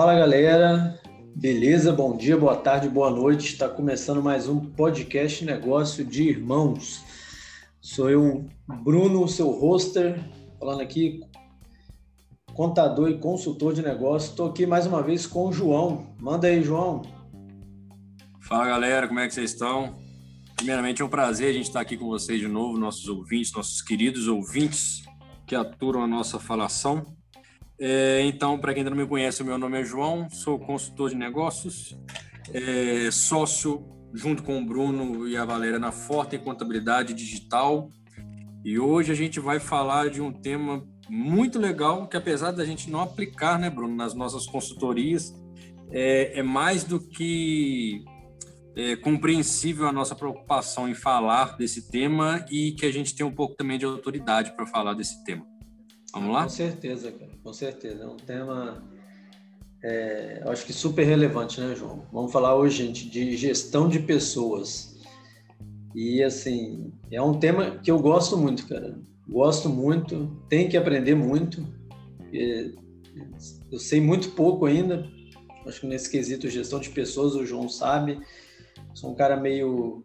Fala galera, beleza? Bom dia, boa tarde, boa noite. Está começando mais um podcast Negócio de Irmãos. Sou eu, Bruno, seu hoster, falando aqui, contador e consultor de negócio. Estou aqui mais uma vez com o João. Manda aí, João. Fala galera, como é que vocês estão? Primeiramente é um prazer a gente estar aqui com vocês de novo, nossos ouvintes, nossos queridos ouvintes que aturam a nossa falação. É, então, para quem ainda não me conhece, meu nome é João, sou consultor de negócios, é, sócio junto com o Bruno e a Valéria na Forte em Contabilidade Digital. E hoje a gente vai falar de um tema muito legal que, apesar da gente não aplicar, né, Bruno, nas nossas consultorias, é, é mais do que é, compreensível a nossa preocupação em falar desse tema e que a gente tem um pouco também de autoridade para falar desse tema. Vamos lá? Com certeza, cara, com certeza. É um tema, é, acho que super relevante, né, João? Vamos falar hoje, gente, de gestão de pessoas. E, assim, é um tema que eu gosto muito, cara. Gosto muito, tenho que aprender muito. Eu sei muito pouco ainda. Acho que nesse quesito gestão de pessoas, o João sabe. Sou um cara meio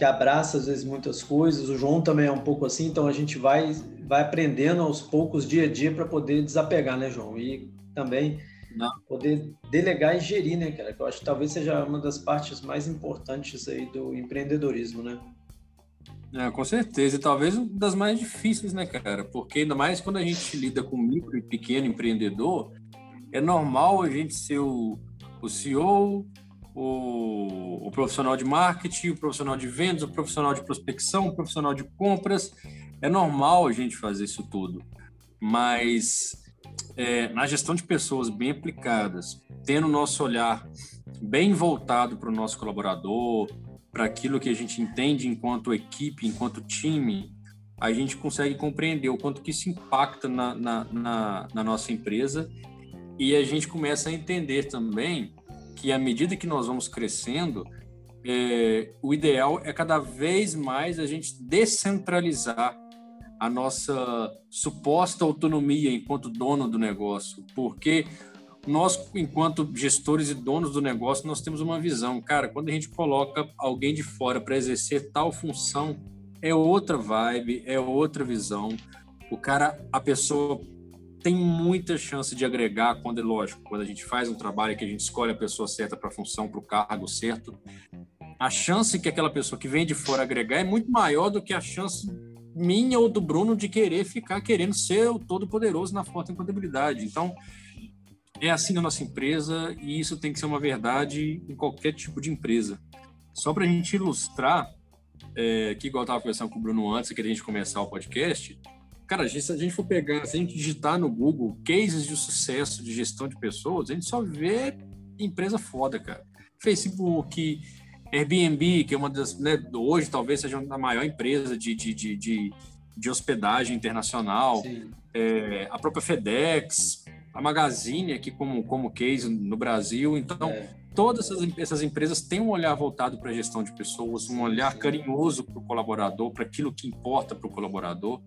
que abraça às vezes muitas coisas. O João também é um pouco assim, então a gente vai vai aprendendo aos poucos dia a dia para poder desapegar, né, João? E também Não. poder delegar e gerir, né, cara? Que eu acho que talvez seja uma das partes mais importantes aí do empreendedorismo, né? É, com certeza, e talvez uma das mais difíceis, né, cara? Porque ainda mais quando a gente lida com micro e pequeno empreendedor, é normal a gente ser o, o CEO, o, o profissional de marketing, o profissional de vendas, o profissional de prospecção, o profissional de compras, é normal a gente fazer isso tudo, mas é, na gestão de pessoas bem aplicadas, tendo o nosso olhar bem voltado para o nosso colaborador, para aquilo que a gente entende enquanto equipe, enquanto time, a gente consegue compreender o quanto que isso impacta na, na, na, na nossa empresa. E a gente começa a entender também que à medida que nós vamos crescendo, é, o ideal é cada vez mais a gente descentralizar a nossa suposta autonomia enquanto dono do negócio, porque nós, enquanto gestores e donos do negócio, nós temos uma visão. Cara, quando a gente coloca alguém de fora para exercer tal função, é outra vibe, é outra visão. O cara, a pessoa tem muita chance de agregar quando é lógico, quando a gente faz um trabalho que a gente escolhe a pessoa certa para a função, para o cargo certo, a chance que aquela pessoa que vem de fora agregar é muito maior do que a chance minha ou do Bruno de querer ficar querendo ser o todo-poderoso na forte contabilidade. Então, é assim na nossa empresa e isso tem que ser uma verdade em qualquer tipo de empresa. Só para a gente ilustrar, é, que igual eu estava conversando com o Bruno antes, que a gente começar o podcast, cara, se a gente for pegar, se a gente digitar no Google cases de sucesso de gestão de pessoas, a gente só vê empresa foda, cara. Facebook, Airbnb, que é uma das, né, hoje talvez seja a maior empresa de, de, de, de, de hospedagem internacional, é, a própria FedEx, a Magazine aqui como, como case no Brasil. Então, é. todas essas, essas empresas têm um olhar voltado para a gestão de pessoas, um olhar carinhoso para o colaborador, para aquilo que importa para o colaborador.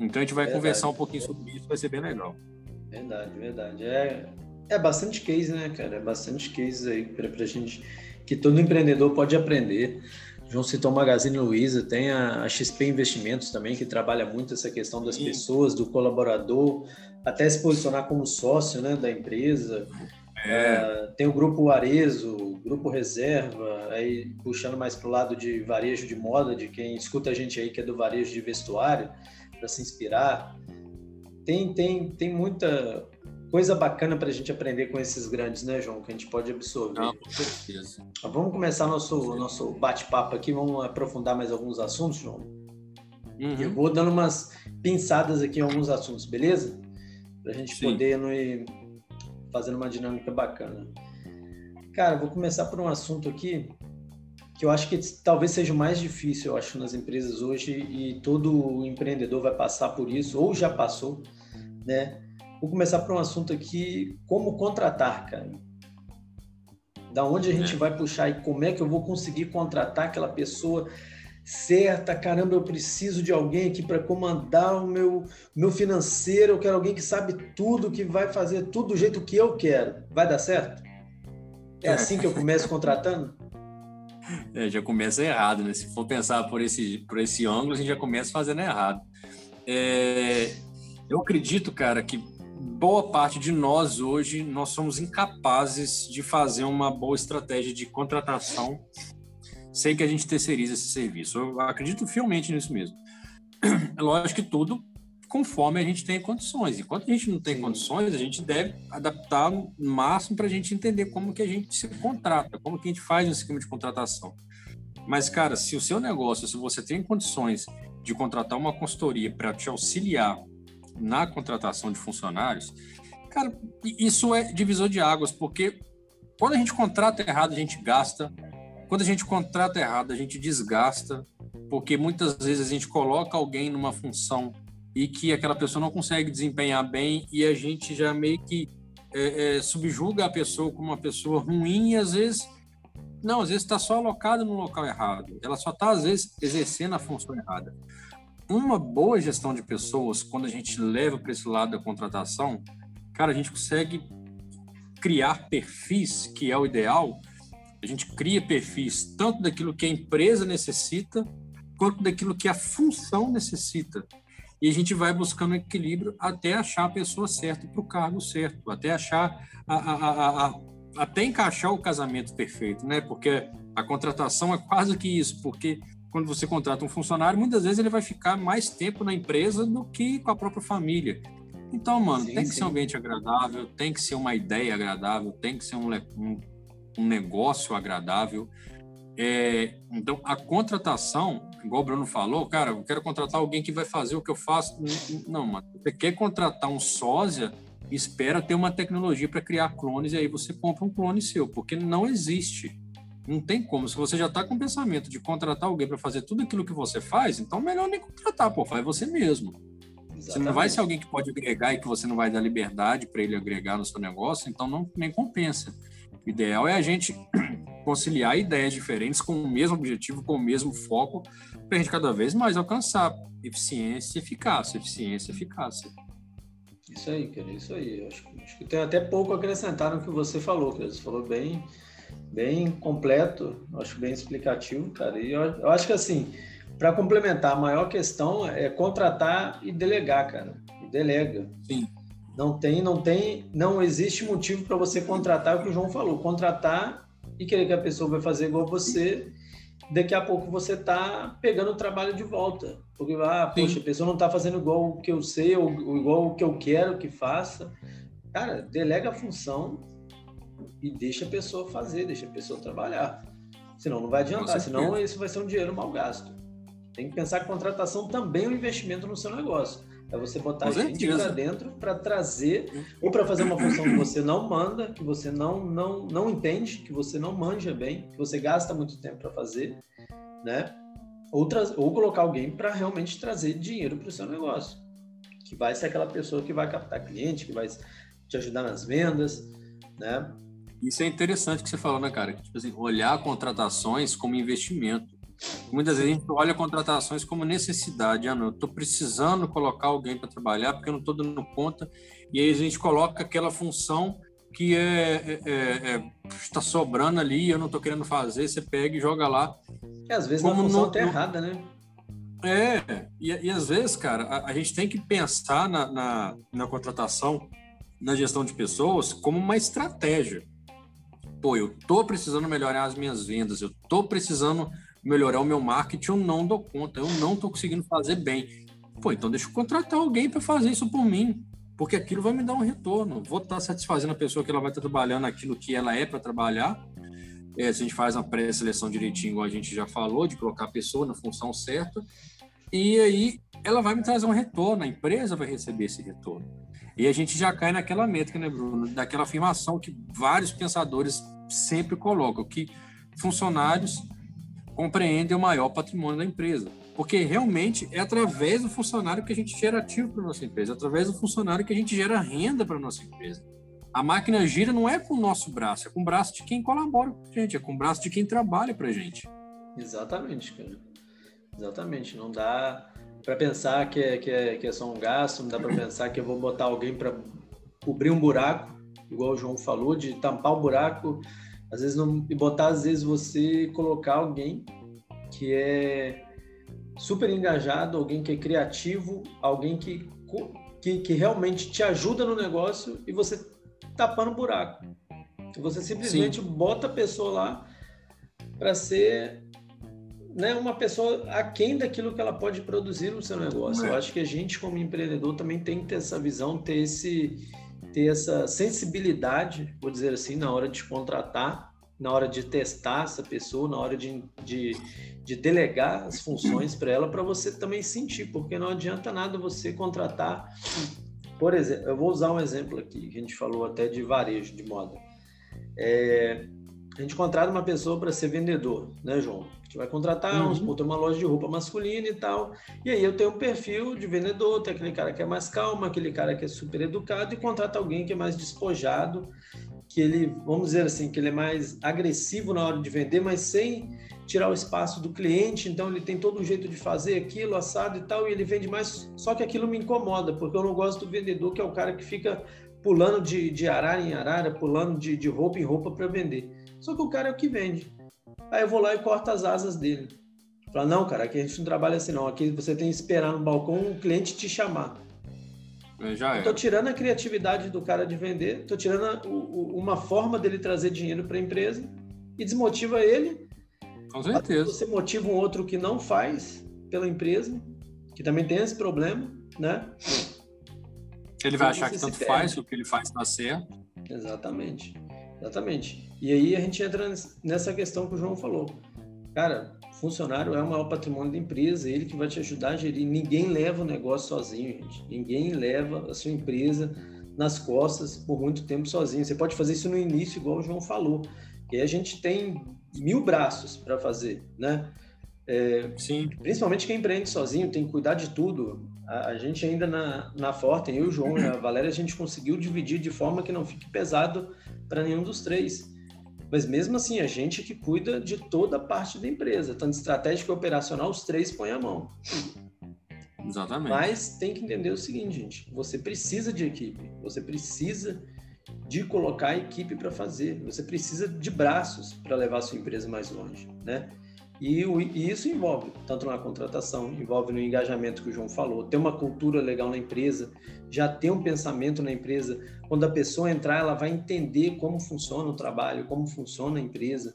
Então, a gente vai verdade. conversar um pouquinho sobre isso, vai ser bem legal. Verdade, verdade. É, é bastante case, né, cara? É bastante case aí para a gente que todo empreendedor pode aprender. João citou o Magazine Luiza, tem a, XP Investimentos também, que trabalha muito essa questão das Sim. pessoas, do colaborador, até se posicionar como sócio né, da empresa. É. Uh, tem o Grupo Arezo, Grupo Reserva, aí puxando mais para o lado de varejo de moda, de quem escuta a gente aí que é do varejo de vestuário, para se inspirar. Tem, tem, tem muita, coisa bacana para a gente aprender com esses grandes, né, João? Que a gente pode absorver. Não, com certeza. Vamos começar nosso, nosso bate-papo aqui, vamos aprofundar mais alguns assuntos, João? Uhum. Eu vou dando umas pinçadas aqui em alguns assuntos, beleza? Para a gente Sim. poder ir fazendo uma dinâmica bacana. Cara, vou começar por um assunto aqui que eu acho que talvez seja o mais difícil, eu acho, nas empresas hoje e todo empreendedor vai passar por isso ou já passou, né? Vou começar por um assunto aqui, como contratar, cara. Da onde a gente é. vai puxar e como é que eu vou conseguir contratar aquela pessoa certa, caramba, eu preciso de alguém aqui para comandar o meu, meu financeiro, eu quero alguém que sabe tudo, que vai fazer tudo do jeito que eu quero. Vai dar certo? É assim que eu começo contratando? É, já começa errado, né? Se for pensar por esse, por esse ângulo, a gente já começa fazendo errado. É, eu acredito, cara, que boa parte de nós hoje, nós somos incapazes de fazer uma boa estratégia de contratação sem que a gente terceirize esse serviço. Eu acredito fielmente nisso mesmo. É lógico que tudo conforme a gente tem condições. Enquanto a gente não tem condições, a gente deve adaptar no máximo para a gente entender como que a gente se contrata, como que a gente faz um esquema de contratação. Mas, cara, se o seu negócio, se você tem condições de contratar uma consultoria para te auxiliar na contratação de funcionários, cara, isso é divisor de águas, porque quando a gente contrata errado, a gente gasta. Quando a gente contrata errado, a gente desgasta, porque muitas vezes a gente coloca alguém numa função e que aquela pessoa não consegue desempenhar bem e a gente já meio que é, é, subjuga a pessoa como uma pessoa ruim e às vezes não, às vezes está só alocada no local errado. Ela só está às vezes exercendo a função errada. Uma boa gestão de pessoas, quando a gente leva para esse lado da contratação, cara, a gente consegue criar perfis, que é o ideal. A gente cria perfis tanto daquilo que a empresa necessita, quanto daquilo que a função necessita e a gente vai buscando equilíbrio até achar a pessoa certa para o cargo certo, até achar a, a, a, até encaixar o casamento perfeito, né? Porque a contratação é quase que isso, porque quando você contrata um funcionário, muitas vezes ele vai ficar mais tempo na empresa do que com a própria família. Então, mano, sim, tem que sim. ser um ambiente agradável, tem que ser uma ideia agradável, tem que ser um, um, um negócio agradável. É, então, a contratação, igual o Bruno falou, cara, eu quero contratar alguém que vai fazer o que eu faço. Não, mano, você quer contratar um sósia, espera ter uma tecnologia para criar clones e aí você compra um clone seu, porque não existe. Não tem como. Se você já está com o pensamento de contratar alguém para fazer tudo aquilo que você faz, então melhor nem contratar, pô, faz você mesmo. Exatamente. Você não vai ser alguém que pode agregar e que você não vai dar liberdade para ele agregar no seu negócio, então não nem compensa. O ideal é a gente conciliar ideias diferentes com o mesmo objetivo, com o mesmo foco, para a gente cada vez mais alcançar eficiência e eficácia, eficiência e eficácia. Isso aí, cara, isso aí. Acho, acho, que tem até pouco a acrescentar no que você falou, cara. Você falou bem, bem completo, acho bem explicativo, cara. E eu, eu acho que assim, para complementar, a maior questão é contratar e delegar, cara. E delega. Sim. Não tem, não tem, não existe motivo para você contratar o que o João falou. Contratar e querer que a pessoa vai fazer igual você, daqui a pouco você tá pegando o trabalho de volta. Porque, ah, Sim. poxa, a pessoa não tá fazendo igual o que eu sei, ou, ou igual o que eu quero que faça. Cara, delega a função e deixa a pessoa fazer, deixa a pessoa trabalhar. Senão não vai adiantar, senão isso vai ser um dinheiro mal gasto. Tem que pensar que contratação também é um investimento no seu negócio. É você botar gente para dentro para trazer ou para fazer uma função que você não manda, que você não não não entende, que você não manja bem, que você gasta muito tempo para fazer, né? Ou, ou colocar alguém para realmente trazer dinheiro para o seu negócio, que vai ser aquela pessoa que vai captar cliente, que vai te ajudar nas vendas, né? Isso é interessante que você falou, né, cara? Tipo assim, olhar contratações como investimento. Muitas vezes a gente olha contratações como necessidade. Ah, não, eu estou precisando colocar alguém para trabalhar porque eu não estou dando conta. E aí a gente coloca aquela função que é, é, é, é está sobrando ali e eu não estou querendo fazer. Você pega e joga lá. É, às vezes como a função está errada, né? É, e, e às vezes, cara, a, a, gente tem que pensar na, na, na contratação, na gestão de pessoas, como uma estratégia. Pô, eu tô precisando melhorar as minhas vendas, eu tô precisando melhorar o meu marketing, eu não dou conta, eu não estou conseguindo fazer bem. Pô, então deixa eu contratar alguém para fazer isso por mim, porque aquilo vai me dar um retorno. Vou estar tá satisfazendo a pessoa que ela vai estar tá trabalhando aquilo que ela é para trabalhar. É, a gente faz uma pré-seleção direitinho, igual a gente já falou, de colocar a pessoa na função certa, e aí ela vai me trazer um retorno, a empresa vai receber esse retorno. E a gente já cai naquela métrica, né, Bruno? Daquela afirmação que vários pensadores sempre colocam, que funcionários compreendem o maior patrimônio da empresa. Porque realmente é através do funcionário que a gente gera ativo para nossa empresa, é através do funcionário que a gente gera renda para nossa empresa. A máquina gira não é com o nosso braço, é com o braço de quem colabora com a gente, é com o braço de quem trabalha para a gente. Exatamente, cara. Exatamente, não dá para pensar que é, que, é, que é só um gasto, não dá para pensar que eu vou botar alguém para cobrir um buraco, igual o João falou, de tampar o buraco, às vezes não, e botar às vezes você colocar alguém que é super engajado, alguém que é criativo, alguém que, que, que realmente te ajuda no negócio e você tapando o buraco. Você simplesmente Sim. bota a pessoa lá para ser né, uma pessoa aquém daquilo que ela pode produzir no seu negócio. É. Eu acho que a gente, como empreendedor, também tem que ter essa visão, ter, esse, ter essa sensibilidade, vou dizer assim, na hora de contratar, na hora de testar essa pessoa, na hora de, de, de delegar as funções para ela, para você também sentir, porque não adianta nada você contratar. Por exemplo, eu vou usar um exemplo aqui, que a gente falou até de varejo de moda. É, a gente contrata uma pessoa para ser vendedor, né, João? A gente vai contratar, uhum. vamos supor, uma loja de roupa masculina e tal. E aí eu tenho um perfil de vendedor, tem aquele cara que é mais calmo, aquele cara que é super educado, e contrata alguém que é mais despojado, que ele, vamos dizer assim, que ele é mais agressivo na hora de vender, mas sem tirar o espaço do cliente, então ele tem todo um jeito de fazer aquilo, assado e tal, e ele vende mais. Só que aquilo me incomoda, porque eu não gosto do vendedor, que é o cara que fica pulando de, de arara em arara, pulando de, de roupa em roupa para vender. Só que o cara é o que vende. Aí eu vou lá e corto as asas dele. Fala, não, cara, aqui a gente não trabalha assim, não. Aqui você tem que esperar no balcão o cliente te chamar. Já é. Eu tô tirando a criatividade do cara de vender, tô tirando a, o, uma forma dele trazer dinheiro para a empresa e desmotiva ele. Com certeza. Você motiva um outro que não faz pela empresa, que também tem esse problema, né? Ele vai achar que tanto faz, o que ele faz está certo. Exatamente. Exatamente. E aí a gente entra nessa questão que o João falou. Cara, funcionário é o maior patrimônio da empresa, ele que vai te ajudar a gerir. Ninguém leva o negócio sozinho, gente. Ninguém leva a sua empresa nas costas por muito tempo sozinho. Você pode fazer isso no início, igual o João falou. E a gente tem mil braços para fazer, né? É, Sim. Principalmente quem empreende sozinho, tem que cuidar de tudo. A, a gente ainda na, na Forte, eu, o João e a Valéria, a gente conseguiu dividir de forma que não fique pesado para nenhum dos três. Mas mesmo assim, a gente que cuida de toda a parte da empresa, tanto estratégico e operacional, os três põem a mão. Exatamente. Mas tem que entender o seguinte, gente: você precisa de equipe, você precisa de colocar a equipe para fazer, você precisa de braços para levar a sua empresa mais longe, né? E, e, isso envolve tanto na contratação, envolve no engajamento que o João falou, ter uma cultura legal na empresa, já ter um pensamento na empresa. Quando a pessoa entrar, ela vai entender como funciona o trabalho, como funciona a empresa,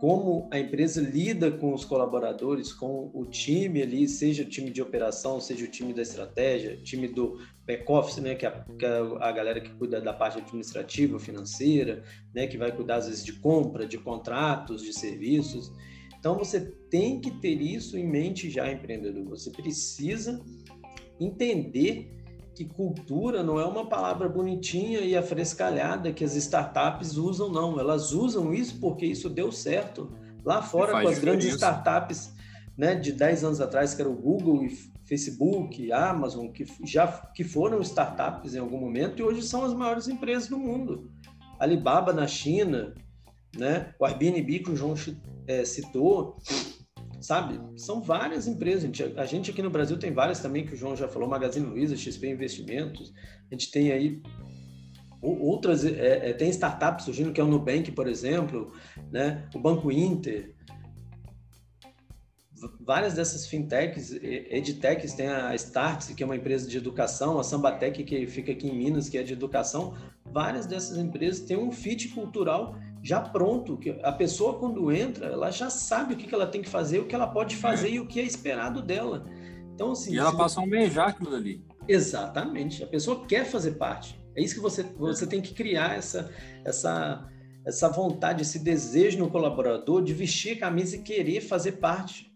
como a empresa lida com os colaboradores, com o time ali, seja o time de operação, seja o time da estratégia, time do back-office, né, que é, a, que é a galera que cuida da parte administrativa, financeira, né, que vai cuidar às vezes de compra, de contratos, de serviços. Então você tem que ter isso em mente já, empreendedor. Você precisa entender que cultura não é uma palavra bonitinha e afrescalhada que as startups usam, não. Elas usam isso porque isso deu certo lá fora com as diferença. grandes startups né, de 10 anos atrás, que era o Google e Facebook, Amazon, que já que foram startups em algum momento e hoje são as maiores empresas do mundo. Alibaba na China, né? O Airbnb que o João é, citou, sabe? São várias empresas. A gente, a gente, aqui no Brasil tem várias também, que o João já falou, Magazine Luiza, XP Investimentos. A gente tem aí outras, é, é, tem startups surgindo, que é o Nubank, por exemplo, né? O Banco Inter. Várias dessas fintechs, edtechs, tem a Startse, que é uma empresa de educação, a Sambatec, que fica aqui em Minas, que é de educação. Várias dessas empresas têm um fit cultural já pronto, que a pessoa quando entra, ela já sabe o que, ela tem que fazer, o que ela pode fazer é. e o que é esperado dela. Então, assim, e ela passa a almejar aquilo ali. Exatamente. A pessoa quer fazer parte. É isso que você, você tem que criar essa, essa, essa vontade, esse desejo no colaborador de vestir a camisa e querer fazer parte.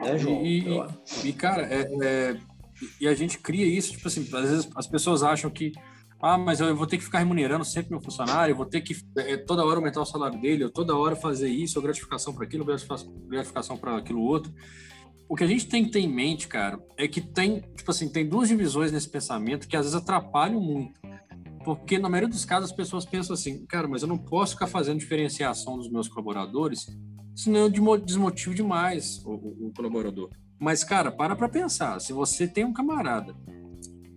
Né, João? E, e, e cara, é, é, e a gente cria isso, tipo assim, às vezes as pessoas acham que ah, mas eu vou ter que ficar remunerando sempre meu funcionário, eu vou ter que é, toda hora aumentar o salário dele, eu toda hora fazer isso, ou gratificação para aquilo, gratificação para aquilo outro. O que a gente tem que ter em mente, cara, é que tem, tipo assim, tem duas divisões nesse pensamento que às vezes atrapalham muito. Porque na maioria dos casos as pessoas pensam assim, cara, mas eu não posso ficar fazendo diferenciação dos meus colaboradores senão eu desmotivo demais o, o, o colaborador. Mas, cara, para para pensar. Se você tem um camarada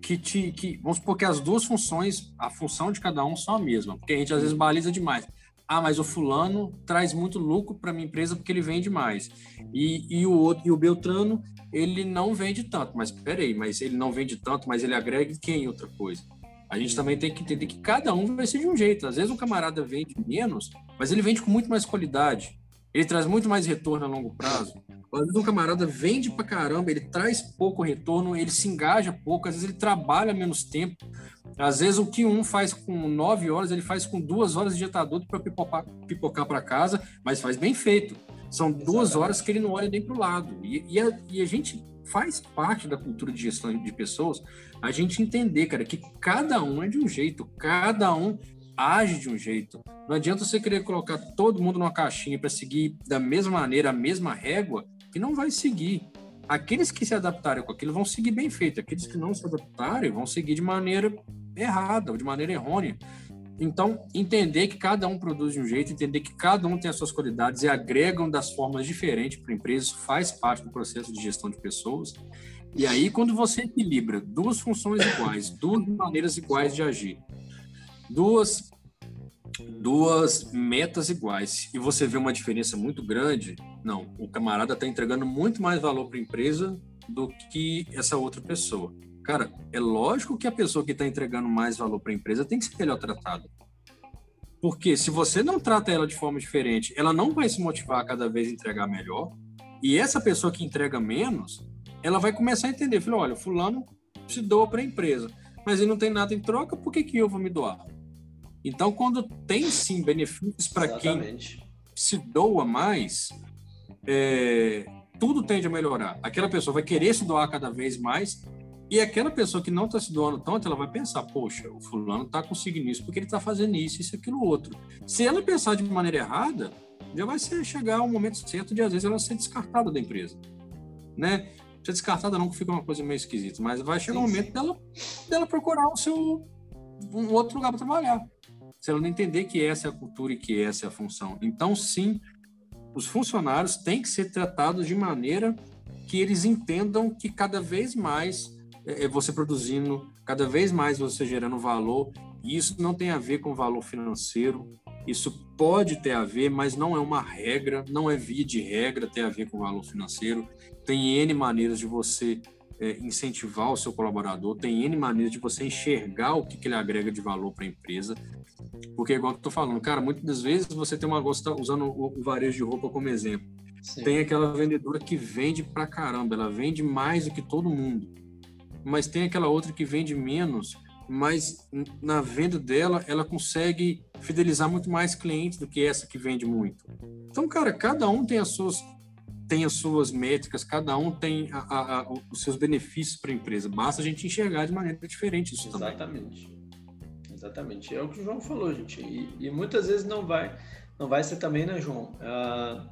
que te. Que, vamos supor que as duas funções, a função de cada um são a mesma, porque a gente às vezes baliza demais. Ah, mas o fulano traz muito lucro para minha empresa porque ele vende mais. E, e o outro, e o Beltrano, ele não vende tanto. Mas peraí, mas ele não vende tanto, mas ele agrega quem outra coisa? A gente também tem que entender que cada um vai ser de um jeito. Às vezes um camarada vende menos, mas ele vende com muito mais qualidade. Ele traz muito mais retorno a longo prazo. Às vezes um camarada vende pra caramba, ele traz pouco retorno, ele se engaja pouco, às vezes ele trabalha menos tempo. Às vezes o que um faz com nove horas, ele faz com duas horas de jetador para pipocar, para casa, mas faz bem feito. São duas horas que ele não olha nem para o lado. E, e, a, e a gente faz parte da cultura de gestão de pessoas a gente entender, cara, que cada um é de um jeito, cada um age de um jeito. Não adianta você querer colocar todo mundo numa caixinha para seguir da mesma maneira, a mesma régua, que não vai seguir. Aqueles que se adaptarem com aquilo vão seguir bem feito, aqueles que não se adaptarem vão seguir de maneira errada ou de maneira errônea. Então, entender que cada um produz de um jeito, entender que cada um tem as suas qualidades e agregam das formas diferentes para a empresa, isso faz parte do processo de gestão de pessoas. E aí, quando você equilibra duas funções iguais, duas maneiras iguais de agir, duas duas metas iguais e você vê uma diferença muito grande, não, o camarada está entregando muito mais valor para a empresa do que essa outra pessoa. Cara, é lógico que a pessoa que está entregando mais valor para a empresa tem que ser melhor tratada. Porque se você não trata ela de forma diferente, ela não vai se motivar a cada vez entregar melhor. E essa pessoa que entrega menos, ela vai começar a entender, falou, olha, fulano se doa para a empresa, mas ele não tem nada em troca, por que, que eu vou me doar? Então, quando tem sim benefícios para quem se doa mais, é, tudo tende a melhorar. Aquela pessoa vai querer se doar cada vez mais e aquela pessoa que não está se doando tanto, ela vai pensar, poxa, o fulano está conseguindo isso porque ele está fazendo isso, isso, aquilo, outro. Se ela pensar de maneira errada, já vai ser, chegar o momento certo de, às vezes, ela ser descartada da empresa. Né? Ser descartada não fica uma coisa meio esquisita, mas vai chegar um momento dela, dela procurar o seu, um outro lugar para trabalhar se ela não entender que essa é a cultura e que essa é a função. Então, sim, os funcionários têm que ser tratados de maneira que eles entendam que cada vez mais é, é você produzindo, cada vez mais você gerando valor, e isso não tem a ver com valor financeiro, isso pode ter a ver, mas não é uma regra, não é via de regra ter a ver com valor financeiro. Tem N maneiras de você incentivar o seu colaborador, tem N maneiras de você enxergar o que, que ele agrega de valor para a empresa. Porque, igual que eu tô falando, cara, muitas das vezes você tem uma gosta usando o, o varejo de roupa como exemplo. Sim. Tem aquela vendedora que vende pra caramba, ela vende mais do que todo mundo. Mas tem aquela outra que vende menos, mas na venda dela ela consegue fidelizar muito mais clientes do que essa que vende muito. Então, cara, cada um tem as suas tem as suas métricas, cada um tem a, a, a, os seus benefícios para a empresa. Basta a gente enxergar de maneira diferente isso Exatamente. também. Exatamente. Exatamente. É o que o João falou, gente. E, e, muitas vezes não vai, não vai ser também, né, João? A,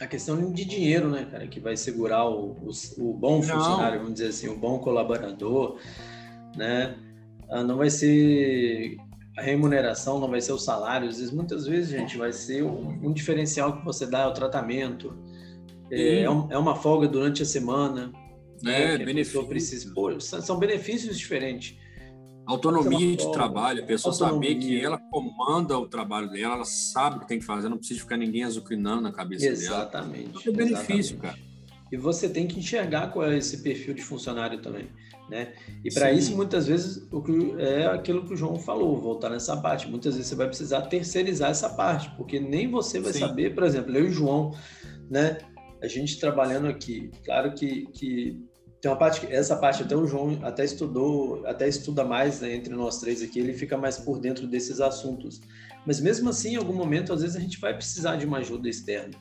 a questão de dinheiro, né, cara, que vai segurar o, o, o bom funcionário, vamos dizer assim, o bom colaborador, né? Ah, não vai ser a remuneração, não vai ser o salário. Às vezes, muitas vezes, gente, vai ser um, um diferencial que você dá ao tratamento. É, é, é, uma folga durante a semana. Né, é, benefício. Precisa, pô, são benefícios diferentes. Autonomia de trabalho, a pessoa Autonomia. saber que ela comanda o trabalho dela, ela sabe o que tem que fazer, não precisa ficar ninguém azucrinando na cabeça exatamente, dela. Exatamente. É benefício, cara. E você tem que enxergar qual é esse perfil de funcionário também, né? E para isso, muitas vezes, o que é aquilo que o João falou, voltar nessa parte. Muitas vezes você vai precisar terceirizar essa parte, porque nem você vai Sim. saber, por exemplo, eu e o João, né? A gente trabalhando aqui, claro que, que tem uma parte, essa parte até o João até estudou, até estuda mais né, entre nós três aqui, ele fica mais por dentro desses assuntos. Mas mesmo assim, em algum momento, às vezes a gente vai precisar de uma ajuda externa,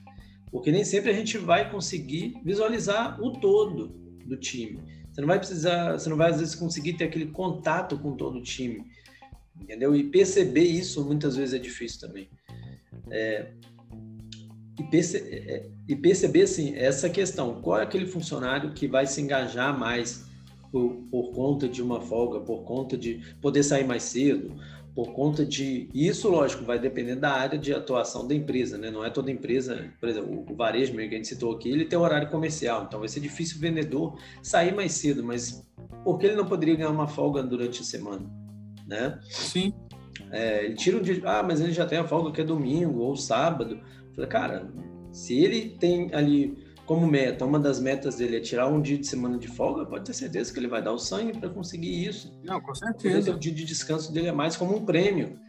porque nem sempre a gente vai conseguir visualizar o todo do time. Você não vai precisar, você não vai às vezes conseguir ter aquele contato com todo o time, entendeu? E perceber isso muitas vezes é difícil também. É, e, perce é, é, e perceber assim, essa questão, qual é aquele funcionário que vai se engajar mais por, por, conta de uma folga, por conta de poder sair mais cedo, por conta de isso, lógico, vai depender da área de atuação da empresa, né? Não é toda empresa, por exemplo, o varejo que a gente citou aqui, ele tem horário comercial, então vai ser difícil o vendedor sair mais cedo, mas por que ele não poderia ganhar uma folga durante a semana, né? Sim. É, ele tira um dia, ah, mas ele já tem a folga que é domingo ou sábado. Falei, cara, se ele tem ali como meta, uma das metas dele é tirar um dia de semana de folga, pode ter certeza que ele vai dar o sangue para conseguir isso. Não, com certeza. O dia de descanso dele é mais como um prêmio,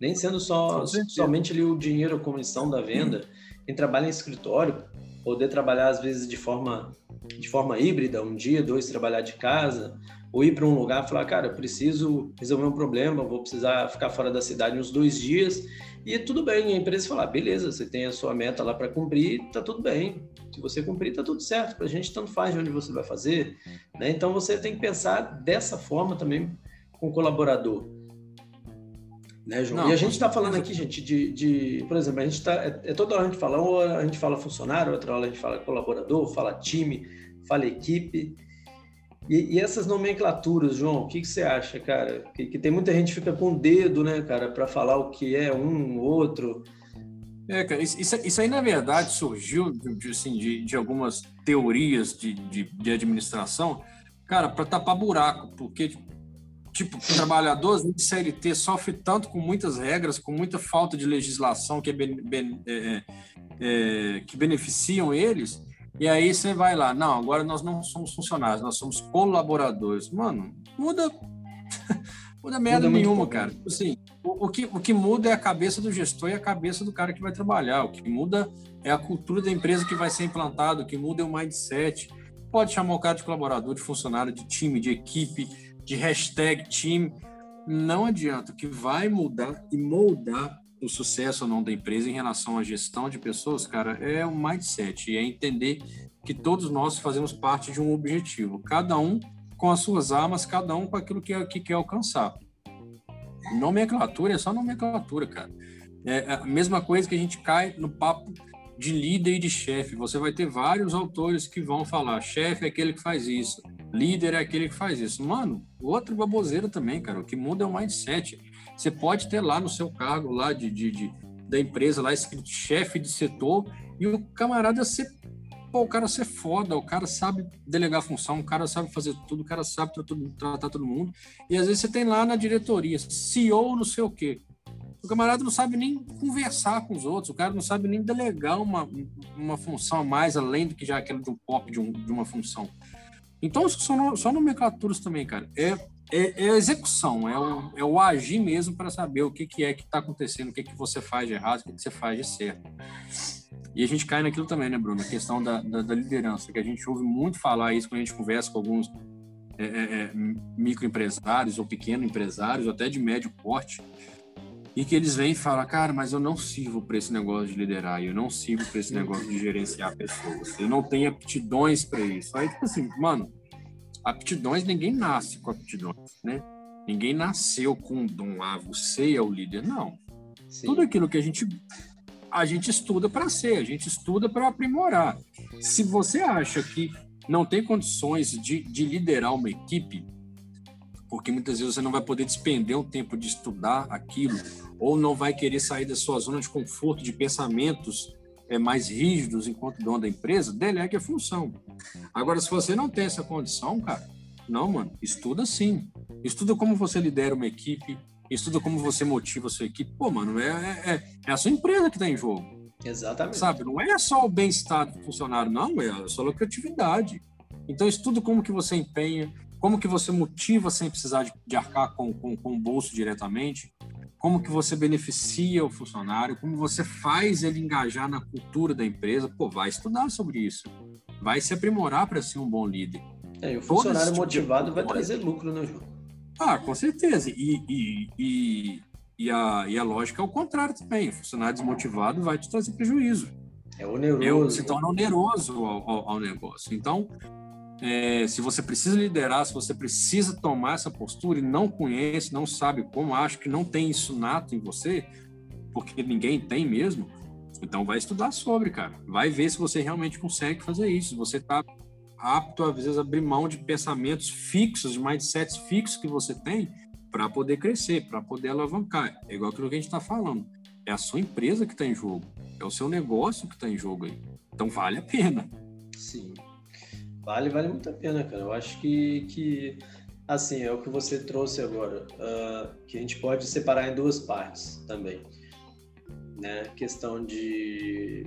nem sendo só somente ali o dinheiro, a comissão da venda. Quem trabalha em escritório, poder trabalhar às vezes de forma de forma híbrida, um dia, dois trabalhar de casa, ou ir para um lugar e falar, cara, eu preciso resolver um problema, vou precisar ficar fora da cidade uns dois dias, e tudo bem, a empresa falar, beleza, você tem a sua meta lá para cumprir, tá tudo bem. Se você cumprir, tá tudo certo. Para a gente tanto faz de onde você vai fazer, né? Então você tem que pensar dessa forma também com o colaborador. Né, João? Não, e a gente está falando aqui, gente, de, de, por exemplo, a gente está, é, é, toda hora a gente fala, ou a gente fala funcionário, outra hora a gente fala colaborador, fala time, fala equipe, e, e, essas nomenclaturas, João, o que, que você acha, cara? Que, que, tem muita gente que fica com o dedo, né, cara, para falar o que é um, outro. É, cara, isso, isso aí, na verdade, surgiu de, assim, de, de algumas teorias de, de, de administração, cara, para tapar buraco, porque, tipo, o trabalhador de CLT sofre tanto com muitas regras, com muita falta de legislação que, é, é, é, que beneficiam eles, e aí você vai lá, não, agora nós não somos funcionários, nós somos colaboradores. Mano, muda. muda merda muda nenhuma, cara. Tipo assim, o, o, que, o que muda é a cabeça do gestor e a cabeça do cara que vai trabalhar. O que muda é a cultura da empresa que vai ser implantada, o que muda é o mindset. Pode chamar o cara de colaborador, de funcionário, de time, de equipe, de hashtag time. Não adianta. O que vai mudar e moldar o sucesso ou não da empresa em relação à gestão de pessoas, cara, é um mindset, é entender que todos nós fazemos parte de um objetivo, cada um com as suas armas, cada um com aquilo que, que quer alcançar. Nomenclatura é só nomenclatura, cara. É a mesma coisa que a gente cai no papo de líder e de chefe. Você vai ter vários autores que vão falar: chefe é aquele que faz isso, líder é aquele que faz isso. Mano, outra baboseira também, cara. O que muda é o mindset. Você pode ter lá no seu cargo lá de, de, de da empresa lá escrito chefe de setor e o camarada ser pô, o cara ser foda, o cara sabe delegar função, o cara sabe fazer tudo, o cara sabe tratar, tratar todo mundo. E às vezes você tem lá na diretoria, CEO não sei o quê. O camarada não sabe nem conversar com os outros, o cara não sabe nem delegar uma, uma função a mais, além do que já aquela de um pop de, um, de uma função. Então, são só nomenclaturas também, cara. É é, é a execução, é o, é o agir mesmo para saber o que, que é que está acontecendo, o que, que você faz de errado, o que, que você faz de certo. E a gente cai naquilo também, né, Bruno? A questão da, da, da liderança, que a gente ouve muito falar isso quando a gente conversa com alguns é, é, é microempresários ou pequenos empresários, ou até de médio porte, e que eles vêm e falam, cara, mas eu não sirvo para esse negócio de liderar, eu não sirvo para esse negócio de gerenciar pessoas, eu não tenho aptidões para isso. Aí, tipo assim, mano, aptidões, ninguém nasce com aptidões, né? Ninguém nasceu com um dom, ah, você é o líder. Não. Sim. Tudo aquilo que a gente a gente estuda para ser, a gente estuda para aprimorar. Se você acha que não tem condições de, de liderar uma equipe, porque muitas vezes você não vai poder despender um tempo de estudar aquilo, ou não vai querer sair da sua zona de conforto, de pensamentos mais rígidos enquanto dono da empresa, delegue a função. Agora, se você não tem essa condição, cara, não, mano, estuda sim. Estuda como você lidera uma equipe, estuda como você motiva a sua equipe. Pô, mano, é, é, é a sua empresa que está em jogo. Exatamente. Sabe, não é só o bem-estar do funcionário, não, é a sua lucratividade. Então, estuda como que você empenha, como que você motiva sem precisar de, de arcar com, com, com o bolso diretamente, como que você beneficia o funcionário, como você faz ele engajar na cultura da empresa, pô, vai estudar sobre isso, vai se aprimorar para ser um bom líder. É, e o funcionário tipo motivado vai trazer lucro, né, João? Ah, com certeza. E, e, e, e, a, e a lógica é o contrário também. O funcionário desmotivado vai te trazer prejuízo. É oneroso. Eu, se torna oneroso ao, ao, ao negócio. Então, é, se você precisa liderar, se você precisa tomar essa postura e não conhece, não sabe como, acho que não tem isso nato em você, porque ninguém tem mesmo, então vai estudar sobre, cara. Vai ver se você realmente consegue fazer isso. Se você está apto, às vezes, a abrir mão de pensamentos fixos, de mindsets fixos que você tem para poder crescer, para poder alavancar. É igual aquilo que a gente está falando. É a sua empresa que está em jogo, é o seu negócio que está em jogo aí. Então vale a pena. Sim. Vale, vale muito a pena, cara. Eu acho que, que assim, é o que você trouxe agora, uh, que a gente pode separar em duas partes também. Né? Questão de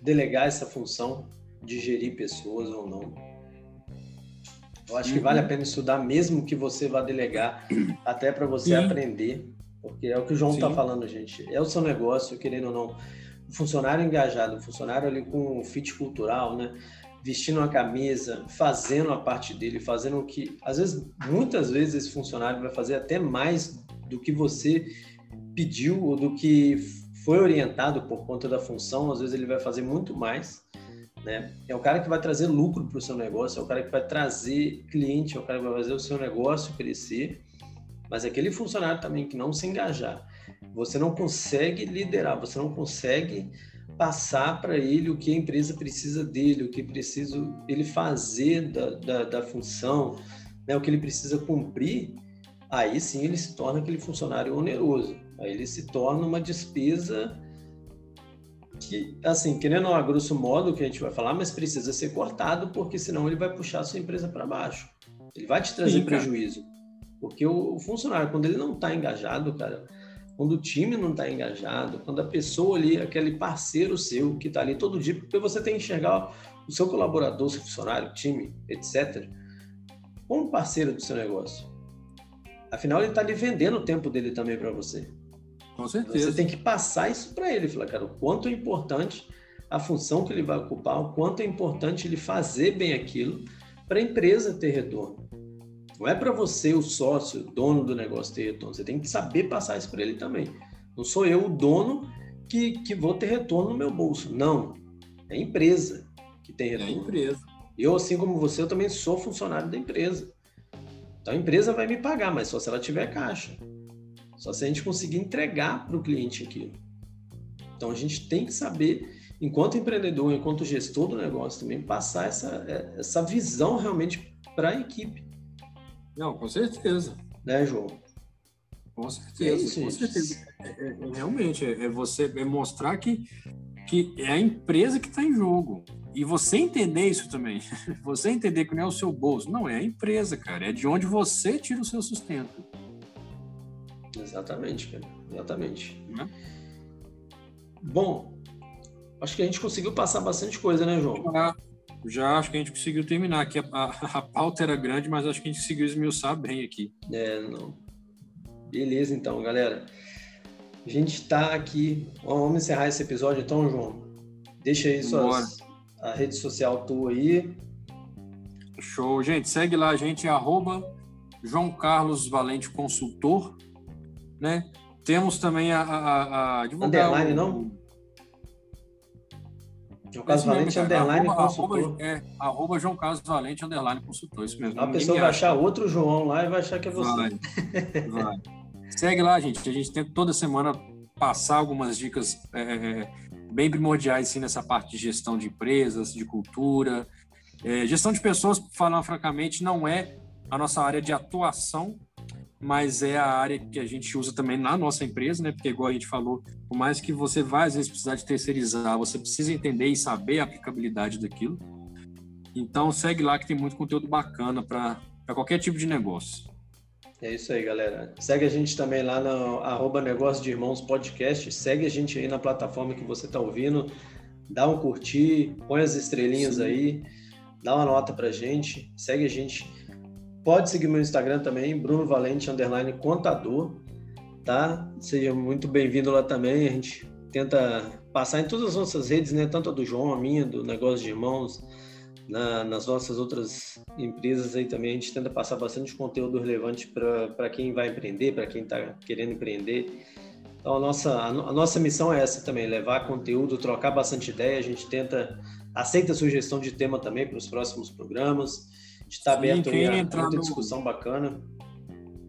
delegar essa função de gerir pessoas ou não. Eu acho que vale a uhum. pena estudar, mesmo que você vá delegar, até para você Sim. aprender, porque é o que o João está falando, gente. É o seu negócio, querendo ou não. O funcionário engajado, o funcionário ali com fit cultural, né? Vestindo uma camisa, fazendo a parte dele, fazendo o que. Às vezes, muitas vezes, esse funcionário vai fazer até mais do que você pediu ou do que foi orientado por conta da função. Às vezes, ele vai fazer muito mais né? É o cara que vai trazer lucro para o seu negócio, é o cara que vai trazer cliente, é o cara que vai fazer o seu negócio crescer. Mas aquele funcionário também que não se engajar, você não consegue liderar, você não consegue passar para ele o que a empresa precisa dele, o que precisa ele fazer da, da, da função, né? o que ele precisa cumprir, aí sim ele se torna aquele funcionário oneroso. Aí ele se torna uma despesa que, assim, querendo a grosso modo que a gente vai falar, mas precisa ser cortado, porque senão ele vai puxar a sua empresa para baixo. Ele vai te trazer Sim, prejuízo. Porque o, o, funcionário, quando ele não está engajado, cara, quando o time não está engajado, quando a pessoa ali, aquele parceiro seu que está ali todo dia, porque você tem que enxergar o seu colaborador, seu funcionário, time, etc., como parceiro do seu negócio. Afinal, ele está ali vendendo o tempo dele também para você. Com certeza. Você tem que passar isso para ele, falar, cara, o quanto é importante a função que ele vai ocupar, o quanto é importante ele fazer bem aquilo para a empresa ter retorno. Não é para você, o sócio, dono do negócio, ter retorno. Você tem que saber passar isso para ele também. Não sou eu o dono que, que vou ter retorno no meu bolso. Não. É a empresa que tem retorno. É a empresa. Eu, assim como você, eu também sou funcionário da empresa. Então a empresa vai me pagar, mas só se ela tiver caixa. Só se a gente conseguir entregar para o cliente aquilo. Então a gente tem que saber, enquanto empreendedor, enquanto gestor do negócio também, passar essa, é, essa visão realmente para a equipe. Não, com certeza. Né, João? Com certeza, é isso, com certeza. É, é, é, realmente, é, você é mostrar que, que é a empresa que está em jogo. E você entender isso também. Você entender que não é o seu bolso. Não, é a empresa, cara. É de onde você tira o seu sustento. Exatamente, cara. Exatamente. Né? Bom, acho que a gente conseguiu passar bastante coisa, né, João? Já acho que a gente conseguiu terminar aqui. A, a, a, pauta era grande, mas acho que a gente conseguiu esmiuçar bem aqui. É, não. Beleza, então, galera. A gente está aqui. Vamos encerrar esse episódio, então, João. Deixa aí suas, a rede social tua aí. Show, gente. Segue lá a gente, arroba João Carlos Valente Consultor né? Temos também a, a, a Underline, o, não? João Carlos Valente, underline arroba, consultor. Arroba, é, arroba João Carlos Valente, underline consultor, isso mesmo. A pessoa vai achar outro João lá e vai achar que é você. Vai, vai. Segue lá, gente. A gente tenta toda semana passar algumas dicas é, é, bem primordiais assim, nessa parte de gestão de empresas, de cultura. É, gestão de pessoas, falando francamente, não é a nossa área de atuação, mas é a área que a gente usa também na nossa empresa, né? Porque, igual a gente falou, por mais que você vá às vezes precisar de terceirizar, você precisa entender e saber a aplicabilidade daquilo. Então, segue lá que tem muito conteúdo bacana para qualquer tipo de negócio. É isso aí, galera. Segue a gente também lá no arroba Negócio de Irmãos Podcast. Segue a gente aí na plataforma que você está ouvindo. Dá um curtir, põe as estrelinhas Sim. aí, dá uma nota pra gente. Segue a gente Pode seguir meu Instagram também, Bruno Valente, underline contador, tá? Seja muito bem-vindo lá também. A gente tenta passar em todas as nossas redes, né? Tanto a do João, a minha, do Negócio de Irmãos, na, nas nossas outras empresas aí também. A gente tenta passar bastante conteúdo relevante para quem vai empreender, para quem está querendo empreender. Então, a nossa, a, a nossa missão é essa também, levar conteúdo, trocar bastante ideia. A gente tenta, aceita sugestão de tema também para os próximos programas está aberto aí a muita no... discussão bacana.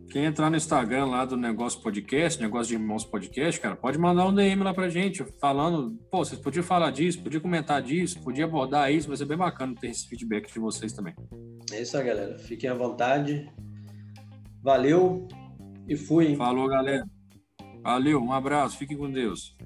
Quem entrar no Instagram lá do Negócio Podcast, Negócio de Irmãos Podcast, cara, pode mandar um DM lá pra gente, falando, pô, vocês podiam falar disso, podiam comentar disso, podia abordar isso, vai ser bem bacana ter esse feedback de vocês também. É isso aí, galera. Fiquem à vontade. Valeu. E fui. Falou, galera. Valeu, um abraço, fique com Deus.